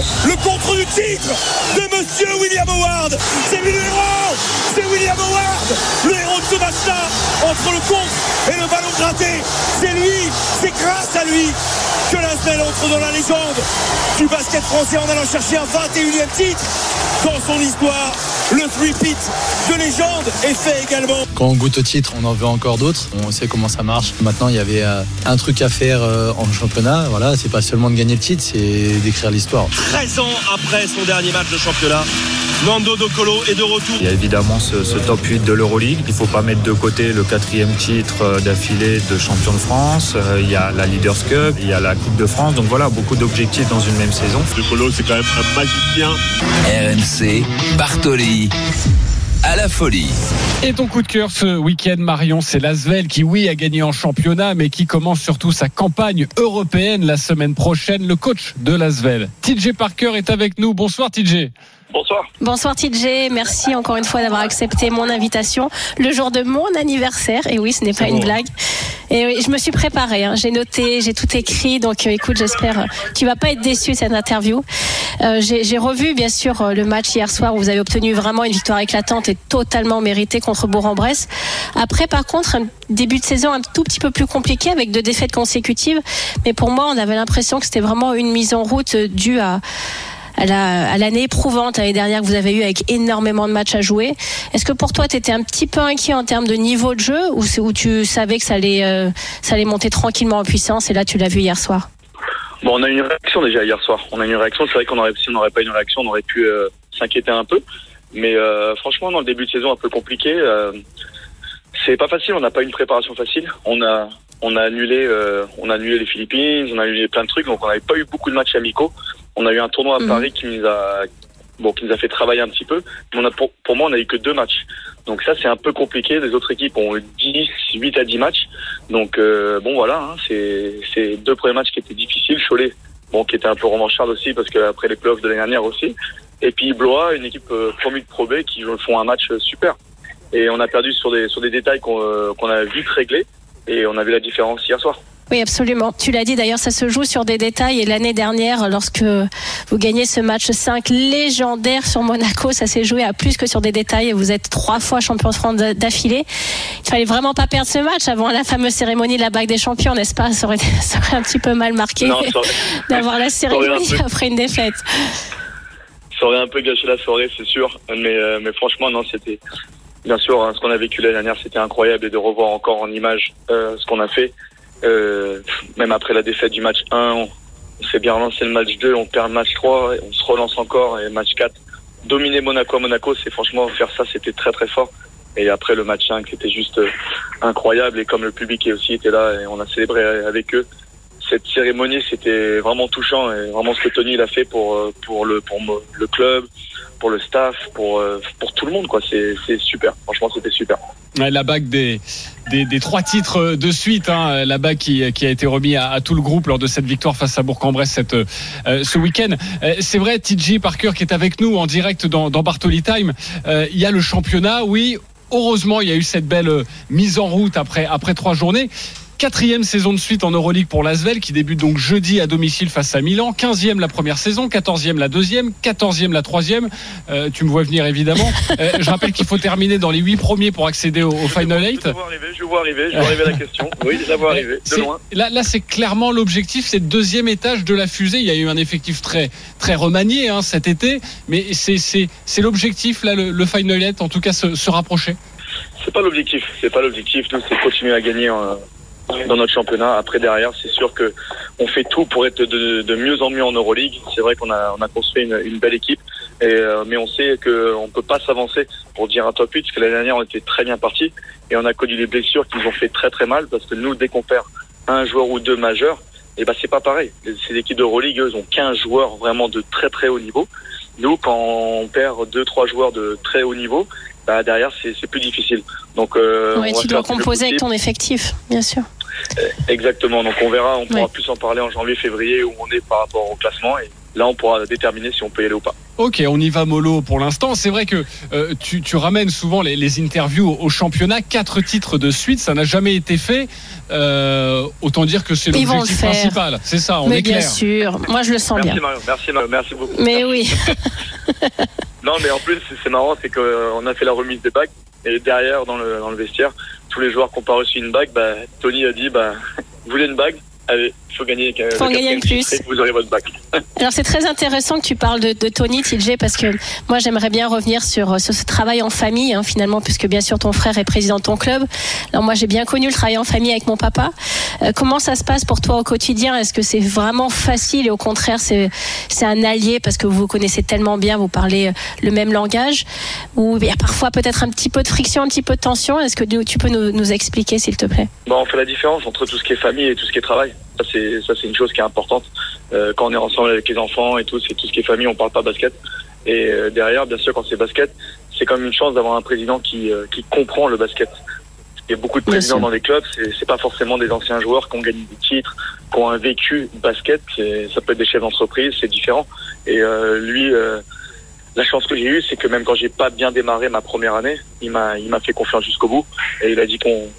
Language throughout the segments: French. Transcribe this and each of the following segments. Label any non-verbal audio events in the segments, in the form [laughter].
le contre du titre de Monsieur William Howard. C'est lui le héros, c'est William Howard, le héros de ce match-là, entre le contre et le ballon gratté. C'est lui, c'est grâce à lui que l'Asvel entre dans la légende du basket français en allant chercher un 21e titre dans son histoire. Le three-peat de légende est fait également. Quand on goûte au titre, on en veut encore d'autres. On sait comment ça marche. Maintenant, il y avait euh, un truc à faire euh, en championnat. Voilà, c'est pas seulement de gagner le titre, c'est d'écrire l'histoire. 13 ans après son dernier match de championnat, Nando Docolo est de retour. Il y a évidemment ce, ce top 8 de l'Euroleague. Il ne faut pas mettre de côté le quatrième titre euh, d'affilée de champion de France. Euh, Il y a la Leaders Cup, il y a la Coupe de France. Donc voilà, beaucoup d'objectifs dans une même saison. Docolo, c'est quand même un magicien. RMC, Bartoli. À la folie. Et ton coup de cœur ce week-end, Marion, c'est Lasvel qui, oui, a gagné en championnat, mais qui commence surtout sa campagne européenne la semaine prochaine. Le coach de Lasvel, TJ Parker, est avec nous. Bonsoir, TJ. Bonsoir. Bonsoir TJ, merci encore une fois d'avoir accepté mon invitation le jour de mon anniversaire. Et oui, ce n'est pas une blague. Et oui, je me suis préparée, hein. j'ai noté, j'ai tout écrit. Donc euh, écoute, j'espère euh, tu vas pas être déçu de cette interview. Euh, j'ai revu bien sûr euh, le match hier soir où vous avez obtenu vraiment une victoire éclatante et totalement méritée contre Bourg-en-Bresse. Après, par contre, un début de saison un tout petit peu plus compliqué avec deux défaites consécutives. Mais pour moi, on avait l'impression que c'était vraiment une mise en route due à à la- à l'année éprouvante l'année dernière que vous avez eu avec énormément de matchs à jouer. Est-ce que pour toi, tu étais un petit peu inquiet en termes de niveau de jeu ou c'est tu savais que ça allait, euh, ça allait monter tranquillement en puissance et là, tu l'as vu hier soir? Bon, on a eu une réaction déjà hier soir. On a eu une réaction. C'est vrai qu'on aurait, si on n'aurait pas eu une réaction, on aurait pu euh, s'inquiéter un peu. Mais euh, franchement, dans le début de saison un peu compliqué, c'est pas facile. On n'a pas une préparation facile. On a, on a annulé, euh, on a annulé les Philippines, on a annulé plein de trucs. Donc on n'avait pas eu beaucoup de matchs amicaux. On a eu un tournoi à Mhm. Paris qui nous a, bon, qui nous a fait travailler un petit peu. Mais on a, pour, pour moi, on a eu que deux matchs. Donc ça, c'est un peu compliqué. Les autres équipes ont eu 10, 8 à 10 matchs. Donc euh, bon, voilà, hein, c'est c'est deux premiers matchs qui étaient difficiles. Cholet, bon, qui était un peu revancharde aussi parce qu'après les playoffs de l'année dernière aussi. Et puis Blois, une équipe euh, promue de Pro B qui font un match euh, super. Et on a perdu sur des sur des détails qu'on euh, qu'on a vite réglés. Et on a vu la différence hier soir. Oui, absolument. Tu l'as dit d'ailleurs, ça se joue sur des détails. Et l'année dernière, lorsque vous gagnez ce match 5 légendaire sur Monaco, ça s'est joué à plus que sur des détails. Et vous êtes trois fois champion de France d'affilée. Il fallait vraiment pas perdre ce match avant la fameuse cérémonie de la bague des champions, n'est-ce pas? Ça aurait, [laughs] ça aurait un petit peu mal marqué [laughs] d'avoir la cérémonie un après une défaite. ça aurait un peu gâché la soirée, c'est sûr. Mais euh, mais franchement, non, c'était bien sûr hein, ce qu'on a vécu l'année dernière, c'était incroyable et de revoir encore en image euh, ce qu'on a fait. Euh, même après la défaite du match 1, on, s'est bien relancé le match 2, on perd le match 3, et on se relance encore et match 4. Dominer Monaco à Monaco, c'est franchement faire ça, c'était très très fort. Et après le match 5, c'était juste euh, incroyable et comme le public aussi était là et on a célébré avec eux. Cette cérémonie, c'était vraiment touchant et vraiment ce que Tony il a fait pour euh, pour le pour le club, pour le staff, pour euh, pour tout le monde. C'est super. Franchement, c'était super. La bague des, des, trois titres de suite, hein, la bague qui, qui a été remise à, tout le groupe lors de cette victoire face à Bourg-en-Bresse euh, ce week-end. Euh, c'est vrai, TJ Parker qui est avec nous en direct dans, dans Bartoli Time. Euh, il y a le championnat, oui. Heureusement, il y a eu cette belle mise en route après, après trois journées. Quatrième saison de suite en Euroleague pour l'Asvel qui débute donc jeudi à domicile face à Milan. 15e la première saison, 14e la deuxième, 14e la troisième. Euh, tu me vois venir évidemment. [laughs] Euh, je rappelle qu'il faut terminer dans les huit premiers pour accéder au, au Final Je 8. vois arriver, je vois arriver, je vois arriver la question. Oui, je la vois arriver de loin. Là, là c'est clairement l'objectif, c'est le deuxième étage de la fusée. Il y a eu un effectif très, très remanié hein, cet été, mais c'est, l'objectif, là, le, le Final 8, en tout cas, se, se rapprocher. C'est pas l'objectif. C'est pas l'objectif. Nous, c'est continuer à gagner euh, dans notre championnat. Après, derrière, c'est sûr que on fait tout pour être de, mieux en mieux en Euroleague. C'est vrai qu'on a, on a construit une, une belle équipe, et, euh, mais on sait qu'on peut pas s'avancer pour dire un top 8, parce que l'année dernière, on était très bien parti, et on a connu des blessures qui nous ont fait très très mal, parce que nous, dès qu'on perd un joueur ou deux majeurs, Et bah c'est pas pareil. Ces équipes d'Euroleague, eux, ont 15 joueurs vraiment de très très haut niveau. Nous, quand on perd deux trois joueurs de très haut niveau, bah derrière c'est plus difficile. Donc euh, ouais, tu dois composer avec ton effectif, bien sûr. Euh, exactement. Donc on verra, on pourra plus en parler en janvier, février où on est par rapport au classement et là on pourra déterminer si on peut y aller ou pas. Ok, on y va mollo pour l'instant. C'est vrai que euh, tu, tu, ramènes souvent les, les, interviews au championnat, quatre titres de suite, ça n'a jamais été fait. Euh, autant dire que c'est l'objectif principal. C'est ça, on mais est bien sûr, moi je le sens merci bien. Mario, merci Mario, merci beaucoup. Mais oui. [laughs] [laughs] non, mais en plus c'est marrant, c'est qu'on a fait la remise des bagues et derrière dans le, dans le vestiaire, tous les joueurs qui n'ont pas reçu une bague, bah, Tony a dit, bah, [laughs] vous voulez une bague? Allez, il faut gagner, faut gagner plus. vous aurez votre bac. [laughs] Alors c'est très intéressant que tu parles de, de Tony TJ parce que moi j'aimerais bien revenir sur, sur, ce travail en famille hein, finalement puisque bien sûr ton frère est président de ton club. Alors moi j'ai bien connu le travail en famille avec mon papa. Euh, comment ça se passe pour toi au quotidien? Est-ce que c'est vraiment facile et au contraire c'est c'est un allié parce que vous vous connaissez tellement bien, vous parlez euh, le même langage? Ou il y a parfois peut-être un petit peu de friction, un petit peu de tension? Est-ce que tu peux nous, nous expliquer s'il te plaît? Bon, On fait la différence entre tout ce qui est famille et tout ce qui est travail. C'est ça c'est une chose qui est importante euh, quand on est ensemble avec les enfants et tout. C'est tout ce qui est famille. On parle pas basket. Et euh, derrière, bien sûr, quand c'est basket, c'est comme une chance d'avoir un président qui euh, qui comprend le basket. Il y a beaucoup de présidents dans les clubs. C'est c'est pas forcément des anciens joueurs qui ont gagné des titres, qui ont un vécu basket. Ça peut être des chefs d'entreprise. C'est différent. Et lui. la chance que j'ai eue, c'est que même quand j'ai pas bien démarré ma première année, il m'a, il m'a fait confiance jusqu'au bout et il a dit qu'on,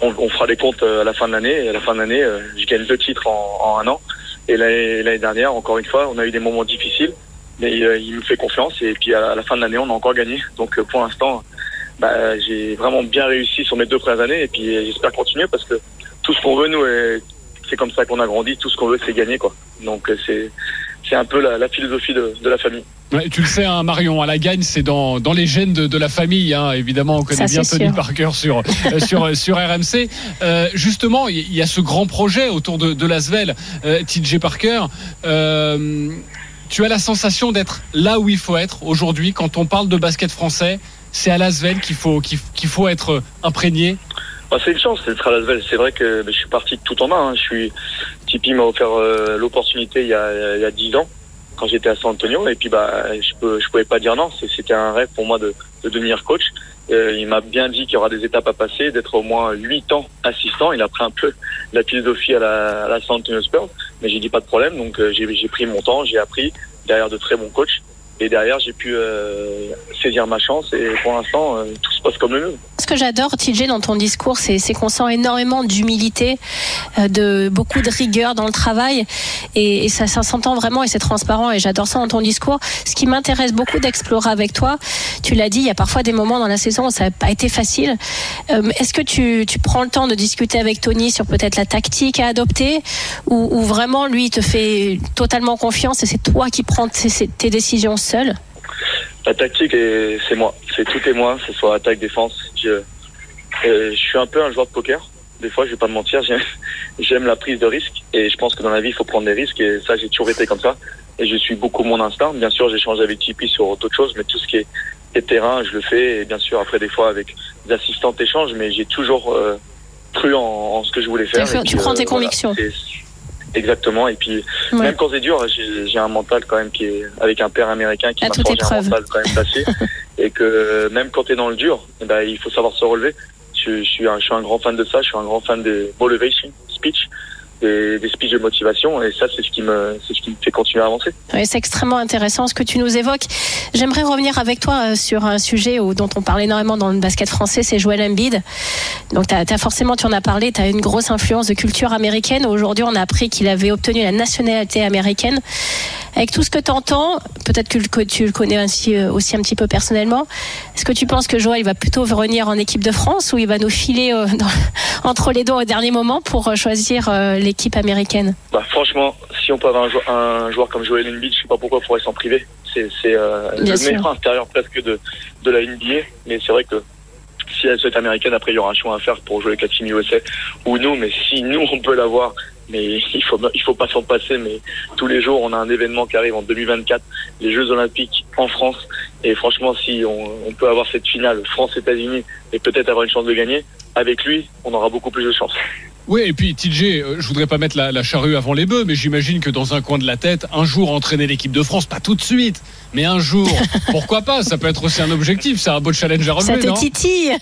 on, fera les comptes euh, à la fin de l'année. À la fin de l'année, euh, je gagne deux titres en, un an. Et l'année dernière, encore une fois, on a eu des moments difficiles, mais euh, il, me fait confiance. Et puis à la fin de l'année, on a encore gagné. Donc pour l'instant, bah, j'ai vraiment bien réussi sur mes deux premières années. Et puis j'espère continuer parce que tout ce qu'on veut, nous, c'est comme ça qu'on a grandi. Tout ce qu'on veut, c'est gagner, quoi. Donc c'est c'est un peu la, philosophie de, la famille. Tu le sais, hein, Marion, à la gagne, c'est dans, dans les gènes de, la famille. Hein. Évidemment, on connaît bien Tony Parker sur, euh, sur, sur RMC. Euh, justement, il y a ce grand projet autour de, de l'Asvel, euh, TJ Parker. tu as la sensation d'être là où il faut être aujourd'hui quand on parle de basket français. C'est à l'Asvel qu'il faut, qu'il faut être imprégné bah, c'est une chance d'être à Lasvel. C'est vrai que je suis parti tout en main. Hein. Je suis Tipeee m'a offert euh, l'opportunité il y a il y a dix ans quand j'étais à San Antonio et puis bah je peux je pouvais pas dire non. C'était un rêve pour moi de, de devenir coach. Euh, il m'a bien dit qu'il y aura des étapes à passer, d'être au moins huit ans assistant. Il a pris un peu la philosophie à la, à la San Antonio Spurs, mais j'ai dit pas de problème. Donc euh, j'ai pris mon temps, j'ai appris derrière de très bons coachs. Et derrière, j'ai pu euh, saisir ma chance et pour l'instant, euh, tout se passe comme le mieux. Ce que j'adore, TJ, dans ton discours, c'est qu'on sent énormément d'humilité, euh, de beaucoup de rigueur dans le travail et, ça, s'entend vraiment et c'est transparent et j'adore ça dans ton discours. Ce qui m'intéresse beaucoup d'explorer avec toi, tu l'as dit, il y a parfois des moments dans la saison où ça n'a pas été facile. Est-ce que tu, prends le temps de discuter avec Tony sur peut-être la tactique à adopter ou, vraiment lui il te fait totalement confiance et c'est toi qui prends tes décisions seul La tactique, c'est moi. C'est tout et moi, que ce soit attaque, défense. Je, je suis un peu un joueur de poker. Des fois, je vais pas me mentir, [laughs] j'aime la prise de risque. Et je pense que dans la vie, il faut prendre des risques. Et ça, j'ai toujours été comme ça. Et je suis beaucoup mon instinct. Bien sûr, j'échange avec Tipeee sur d'autres choses, mais tout ce qui est, terrain, je le fais. Et bien sûr, après, des fois, avec des assistants, échanges, mais j'ai toujours euh, cru en, ce que je voulais faire. Tu, prends tes euh, convictions. Exactement. Et puis, même quand c'est dur, j'ai un mental quand même qui est avec un père américain qui m'a forgé un mental quand même passé. [laughs] et que même quand tu es dans le dur, eh ben, il faut savoir se relever. Je, je, suis un, je suis un grand fan de ça. Je suis un grand fan des motivation speech des, des de motivation et ça c'est ce qui me c'est ce qui me fait continuer à avancer. Oui, c'est extrêmement intéressant ce que tu nous évoques. J'aimerais revenir avec toi euh, sur un sujet dont on parle énormément dans le basket français, c'est Joel Embiid. Donc tu forcément tu en as parlé, tu as une grosse influence de culture américaine. Aujourd'hui, on a appris qu'il avait obtenu la nationalité américaine. Avec tout ce que tu entends, peut-être que tu le connais aussi, euh, aussi un petit peu personnellement, est-ce que tu penses que Joël va plutôt revenir en équipe de France ou il va nous filer euh, [laughs] entre les doigts au dernier moment pour euh, choisir l'équipe américaine? Bah, Franchement, si on peut avoir un joueur, comme Joël Embiid, je sais pas pourquoi il faudrait s'en priver. C'est le meilleur intérieur presque de, de la NBA, mais c'est vrai que si elle souhaite américaine, après il y aura un choix à faire pour jouer avec la Team USA ou nous, mais si nous on peut l'avoir mais il faut il faut pas s'en passer. Mais tous les jours, on a un événement qui arrive en 2024, les Jeux Olympiques en France. Et franchement, si on, peut avoir cette finale France-États-Unis et peut-être avoir une chance de gagner, avec lui, on aura beaucoup plus de chance. Oui, et puis TJ, euh, je voudrais pas mettre la, la charrue avant les bœufs, mais j'imagine que dans un coin de la tête, un jour entraîner l'équipe de France, pas tout de suite, mais un jour, [laughs] pourquoi pas Ça peut être aussi un objectif, c'est un beau challenge à Ça relever, te non? titille.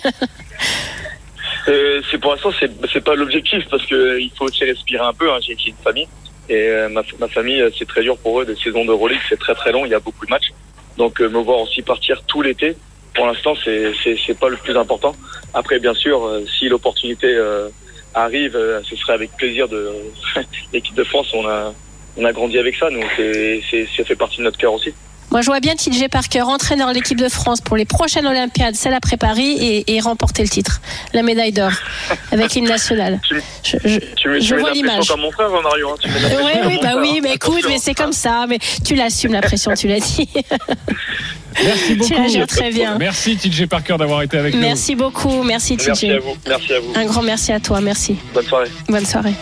Euh, c'est pour l'instant c'est pas l'objectif parce que il faut aussi respirer un peu. Hein. J'ai une famille et euh, ma, ma famille euh, c'est très dur pour eux. Des saisons de Euroleague c'est très très long. Il y a beaucoup de matchs. Donc euh, me voir aussi partir tout l'été, pour l'instant c'est c'est pas le plus important. Après bien sûr euh, si l'opportunité euh, arrive, euh, ce serait avec plaisir de [laughs] l'équipe de France. On a on a grandi avec ça. Donc c'est ça fait partie de notre cœur aussi. Moi, je vois bien TJ Parker, entraîneur de l'équipe de France pour les prochaines Olympiades, celle après Paris, et, et remporter le titre, la médaille d'or, [laughs] avec l'hymne national. Tu, Je, je- tu Je tu mets vois la l'image. comme mon frère Mario. Hein. Tu la Oui, oui, bah frère, oui, mais écoute, mais c'est comme ça, mais tu l'assumes la pression, tu l'as dit. [laughs] Merci beaucoup. la gères très bien. Merci TJ Parker d'avoir été avec nous. Merci beaucoup, merci Merci TJ. à vous. Merci à vous. Un grand merci à toi, merci. Bonne soirée. Bonne soirée.